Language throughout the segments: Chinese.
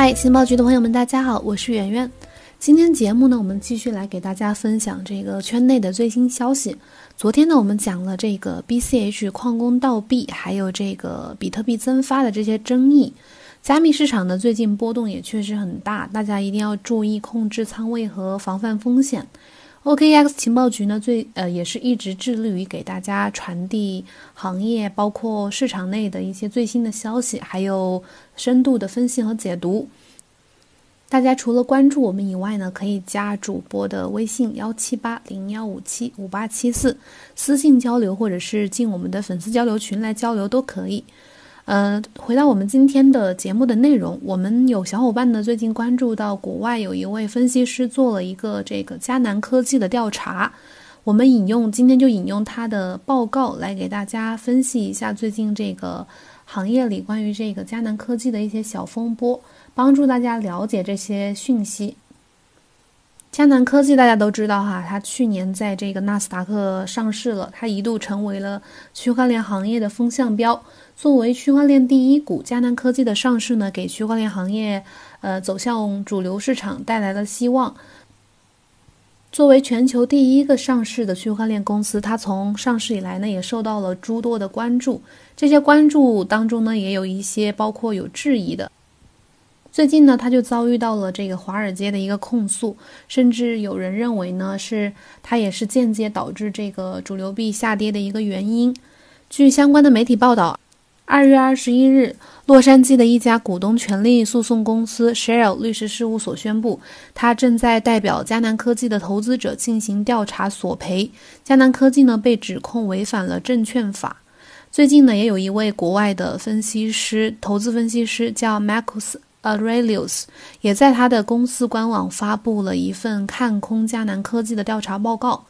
嗨，情报局的朋友们，大家好，我是圆圆。今天节目呢，我们继续来给大家分享这个圈内的最新消息。昨天呢，我们讲了这个 BCH 矿工盗币，还有这个比特币增发的这些争议。加密市场呢，最近波动也确实很大，大家一定要注意控制仓位和防范风险。OKX 情报局呢，最呃也是一直致力于给大家传递行业包括市场内的一些最新的消息，还有深度的分析和解读。大家除了关注我们以外呢，可以加主播的微信幺七八零幺五七五八七四私信交流，或者是进我们的粉丝交流群来交流都可以。呃，回到我们今天的节目的内容，我们有小伙伴呢最近关注到国外有一位分析师做了一个这个迦南科技的调查，我们引用今天就引用他的报告来给大家分析一下最近这个行业里关于这个迦南科技的一些小风波，帮助大家了解这些讯息。迦南科技大家都知道哈，它去年在这个纳斯达克上市了，它一度成为了区块链行业的风向标。作为区块链第一股，迦南科技的上市呢，给区块链行业呃走向主流市场带来了希望。作为全球第一个上市的区块链公司，它从上市以来呢，也受到了诸多的关注。这些关注当中呢，也有一些包括有质疑的。最近呢，他就遭遇到了这个华尔街的一个控诉，甚至有人认为呢，是他也是间接导致这个主流币下跌的一个原因。据相关的媒体报道，二月二十一日，洛杉矶的一家股东权利诉讼公司 Shell 律师事务所宣布，他正在代表迦南科技的投资者进行调查索赔。迦南科技呢，被指控违反了证券法。最近呢，也有一位国外的分析师，投资分析师叫 Marcus。Aurelius 也在他的公司官网发布了一份看空迦南科技的调查报告，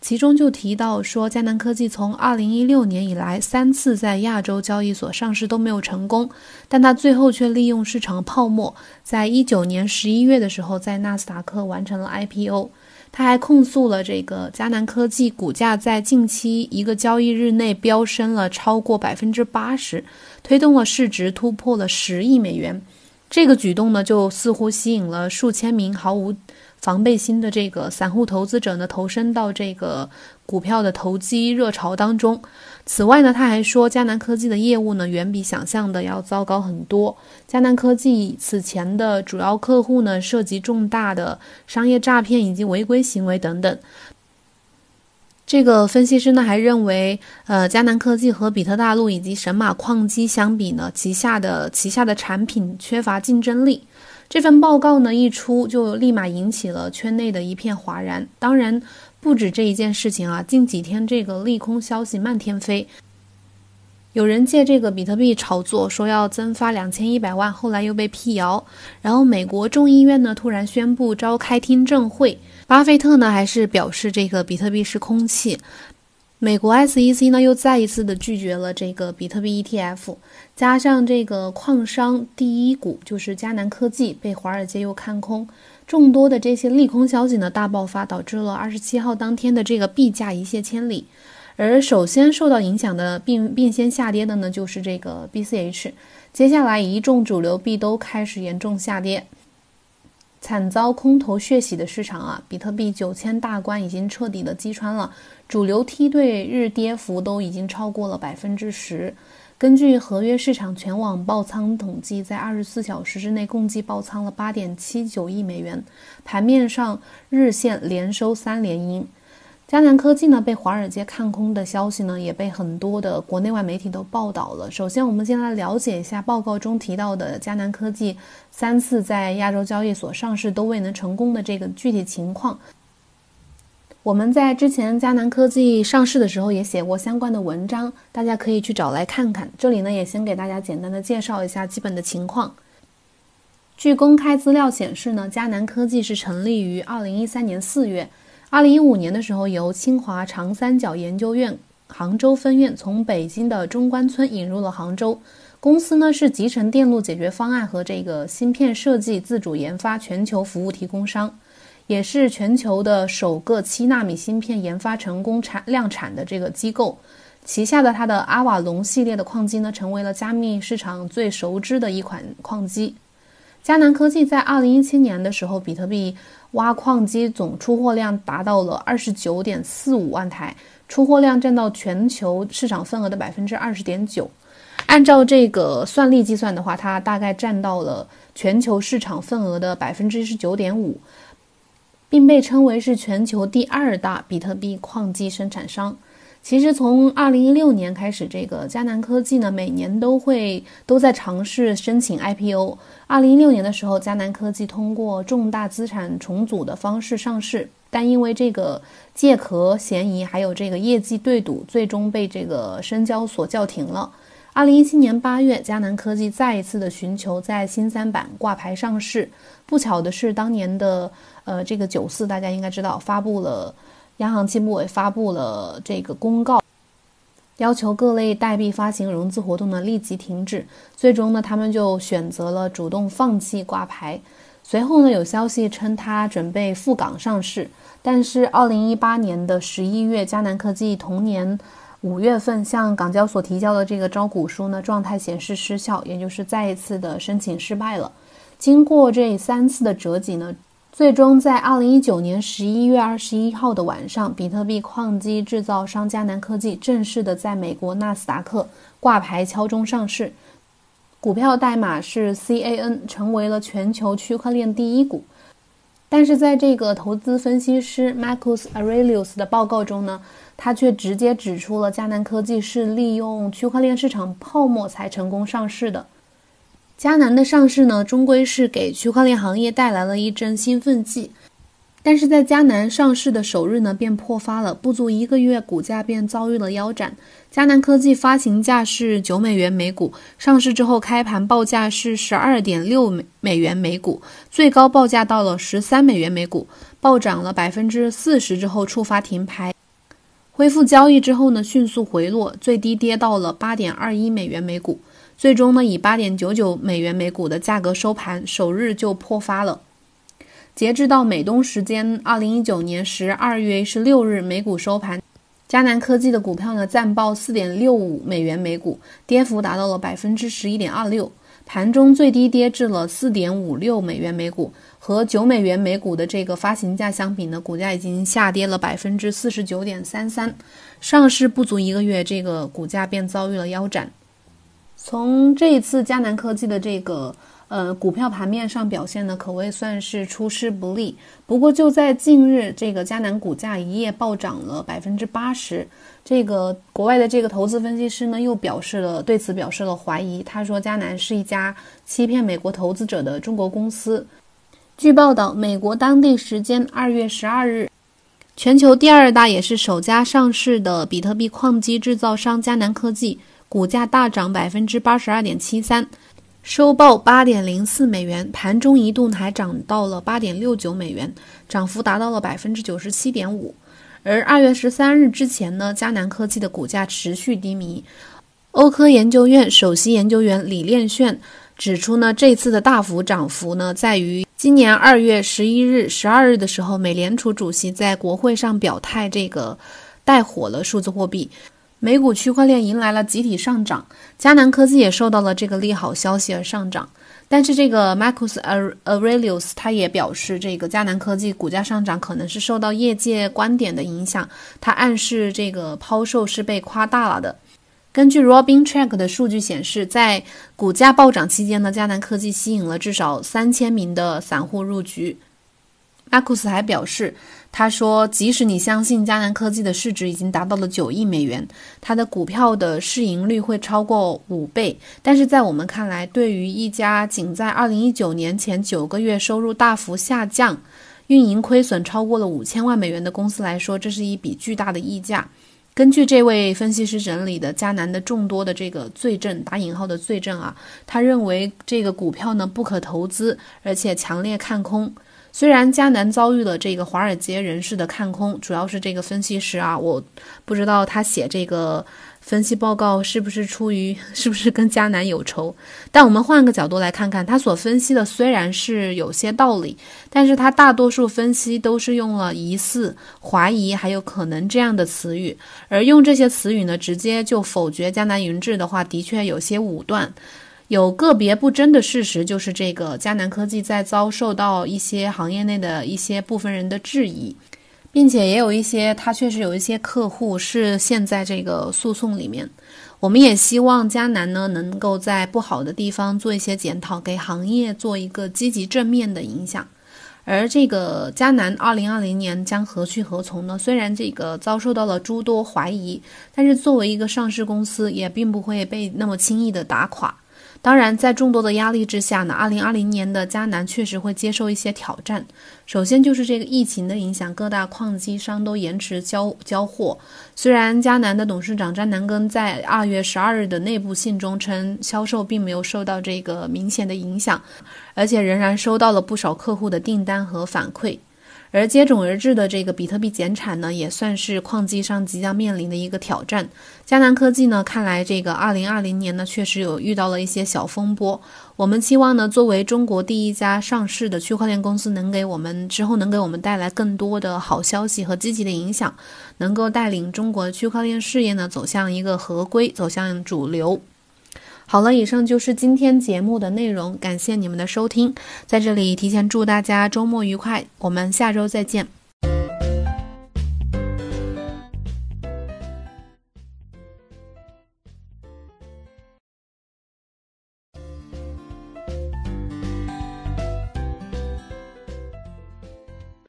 其中就提到说，迦南科技从2016年以来三次在亚洲交易所上市都没有成功，但他最后却利用市场泡沫，在一九年十一月的时候在纳斯达克完成了 IPO。他还控诉了这个迦南科技股价在近期一个交易日内飙升了超过百分之八十，推动了市值突破了十亿美元。这个举动呢，就似乎吸引了数千名毫无防备心的这个散户投资者呢，投身到这个股票的投机热潮当中。此外呢，他还说，迦南科技的业务呢，远比想象的要糟糕很多。迦南科技此前的主要客户呢，涉及重大的商业诈骗以及违规行为等等。这个分析师呢还认为，呃，迦南科技和比特大陆以及神马矿机相比呢，旗下的旗下的产品缺乏竞争力。这份报告呢一出，就立马引起了圈内的一片哗然。当然，不止这一件事情啊，近几天这个利空消息漫天飞，有人借这个比特币炒作，说要增发两千一百万，后来又被辟谣。然后，美国众议院呢突然宣布召开听证会。巴菲特呢，还是表示这个比特币是空气。美国 SEC 呢，又再一次的拒绝了这个比特币 ETF。加上这个矿商第一股就是迦南科技被华尔街又看空，众多的这些利空消息呢大爆发，导致了二十七号当天的这个币价一泻千里。而首先受到影响的并并先下跌的呢，就是这个 BCH。接下来一众主流币都开始严重下跌。惨遭空头血洗的市场啊，比特币九千大关已经彻底的击穿了，主流梯队日跌幅都已经超过了百分之十。根据合约市场全网爆仓统计，在二十四小时之内共计爆仓了八点七九亿美元，盘面上日线连收三连阴。迦南科技呢被华尔街看空的消息呢，也被很多的国内外媒体都报道了。首先，我们先来了解一下报告中提到的迦南科技三次在亚洲交易所上市都未能成功的这个具体情况。我们在之前迦南科技上市的时候也写过相关的文章，大家可以去找来看看。这里呢，也先给大家简单的介绍一下基本的情况。据公开资料显示呢，迦南科技是成立于二零一三年四月。二零一五年的时候，由清华长三角研究院杭州分院从北京的中关村引入了杭州。公司呢是集成电路解决方案和这个芯片设计自主研发全球服务提供商，也是全球的首个七纳米芯片研发成功产量产的这个机构。旗下的它的阿瓦隆系列的矿机呢，成为了加密市场最熟知的一款矿机。迦南科技在二零一七年的时候，比特币挖矿机总出货量达到了二十九点四五万台，出货量占到全球市场份额的百分之二十点九。按照这个算力计算的话，它大概占到了全球市场份额的百分之十九点五，并被称为是全球第二大比特币矿机生产商。其实从二零一六年开始，这个迦南科技呢，每年都会都在尝试申请 IPO。二零一六年的时候，迦南科技通过重大资产重组的方式上市，但因为这个借壳嫌疑还有这个业绩对赌，最终被这个深交所叫停了。二零一七年八月，迦南科技再一次的寻求在新三板挂牌上市。不巧的是，当年的呃这个九四，大家应该知道，发布了。央行期部委发布了这个公告，要求各类代币发行融资活动呢立即停止。最终呢，他们就选择了主动放弃挂牌。随后呢，有消息称他准备赴港上市，但是二零一八年的十一月，迦南科技同年五月份向港交所提交的这个招股书呢，状态显示失效，也就是再一次的申请失败了。经过这三次的折戟呢。最终在二零一九年十一月二十一号的晚上，比特币矿机制造商迦南科技正式的在美国纳斯达克挂牌敲钟上市，股票代码是 CAN，成为了全球区块链第一股。但是在这个投资分析师 Marcus Aurelius 的报告中呢，他却直接指出了迦南科技是利用区块链市场泡沫才成功上市的。迦南的上市呢，终归是给区块链行业带来了一针兴奋剂，但是在迦南上市的首日呢，便破发了，不足一个月，股价便遭遇了腰斩。迦南科技发行价是九美元每股，上市之后开盘报价是十二点六美美元每股，最高报价到了十三美元每股，暴涨了百分之四十之后触发停牌，恢复交易之后呢，迅速回落，最低跌到了八点二一美元每股。最终呢，以八点九九美元每股的价格收盘，首日就破发了。截至到美东时间二零一九年十二月十六日美股收盘，迦南科技的股票呢暂报四点六五美元每股，跌幅达到了百分之十一点二六，盘中最低跌至了四点五六美元每股，和九美元每股的这个发行价相比呢，股价已经下跌了百分之四十九点三三。上市不足一个月，这个股价便遭遇了腰斩。从这一次迦南科技的这个呃股票盘面上表现呢，可谓算是出师不利。不过就在近日，这个迦南股价一夜暴涨了百分之八十。这个国外的这个投资分析师呢，又表示了对此表示了怀疑。他说，迦南是一家欺骗美国投资者的中国公司。据报道，美国当地时间二月十二日，全球第二大也是首家上市的比特币矿机制造商迦南科技。股价大涨百分之八十二点七三，收报八点零四美元，盘中一度还涨到了八点六九美元，涨幅达到了百分之九十七点五。而二月十三日之前呢，迦南科技的股价持续低迷。欧科研究院首席研究员李炼炫指出呢，这次的大幅涨幅呢，在于今年二月十一日、十二日的时候，美联储主席在国会上表态，这个带火了数字货币。美股区块链迎来了集体上涨，迦南科技也受到了这个利好消息而上涨。但是这个 Marcus Aurelius 他也表示，这个迦南科技股价上涨可能是受到业界观点的影响，他暗示这个抛售是被夸大了的。根据 Robin Track 的数据显示，在股价暴涨期间呢，迦南科技吸引了至少三千名的散户入局。阿库斯还表示，他说，即使你相信迦南科技的市值已经达到了九亿美元，它的股票的市盈率会超过五倍，但是在我们看来，对于一家仅在二零一九年前九个月收入大幅下降、运营亏损超过了五千万美元的公司来说，这是一笔巨大的溢价。根据这位分析师整理的迦南的众多的这个罪证（打引号的罪证）啊，他认为这个股票呢不可投资，而且强烈看空。虽然迦南遭遇了这个华尔街人士的看空，主要是这个分析师啊，我不知道他写这个分析报告是不是出于是不是跟迦南有仇。但我们换个角度来看看，他所分析的虽然是有些道理，但是他大多数分析都是用了疑似、怀疑还有可能这样的词语，而用这些词语呢，直接就否决迦南云志的话，的确有些武断。有个别不争的事实，就是这个迦南科技在遭受到一些行业内的一些部分人的质疑，并且也有一些他确实有一些客户是陷在这个诉讼里面。我们也希望迦南呢能够在不好的地方做一些检讨，给行业做一个积极正面的影响。而这个迦南二零二零年将何去何从呢？虽然这个遭受到了诸多怀疑，但是作为一个上市公司，也并不会被那么轻易的打垮。当然，在众多的压力之下呢，二零二零年的迦南确实会接受一些挑战。首先就是这个疫情的影响，各大矿机商都延迟交交货。虽然迦南的董事长詹南根在二月十二日的内部信中称，销售并没有受到这个明显的影响，而且仍然收到了不少客户的订单和反馈。而接踵而至的这个比特币减产呢，也算是矿机上即将面临的一个挑战。迦南科技呢，看来这个二零二零年呢，确实有遇到了一些小风波。我们期望呢，作为中国第一家上市的区块链公司，能给我们之后能给我们带来更多的好消息和积极的影响，能够带领中国区块链事业呢走向一个合规，走向主流。好了，以上就是今天节目的内容，感谢你们的收听，在这里提前祝大家周末愉快，我们下周再见。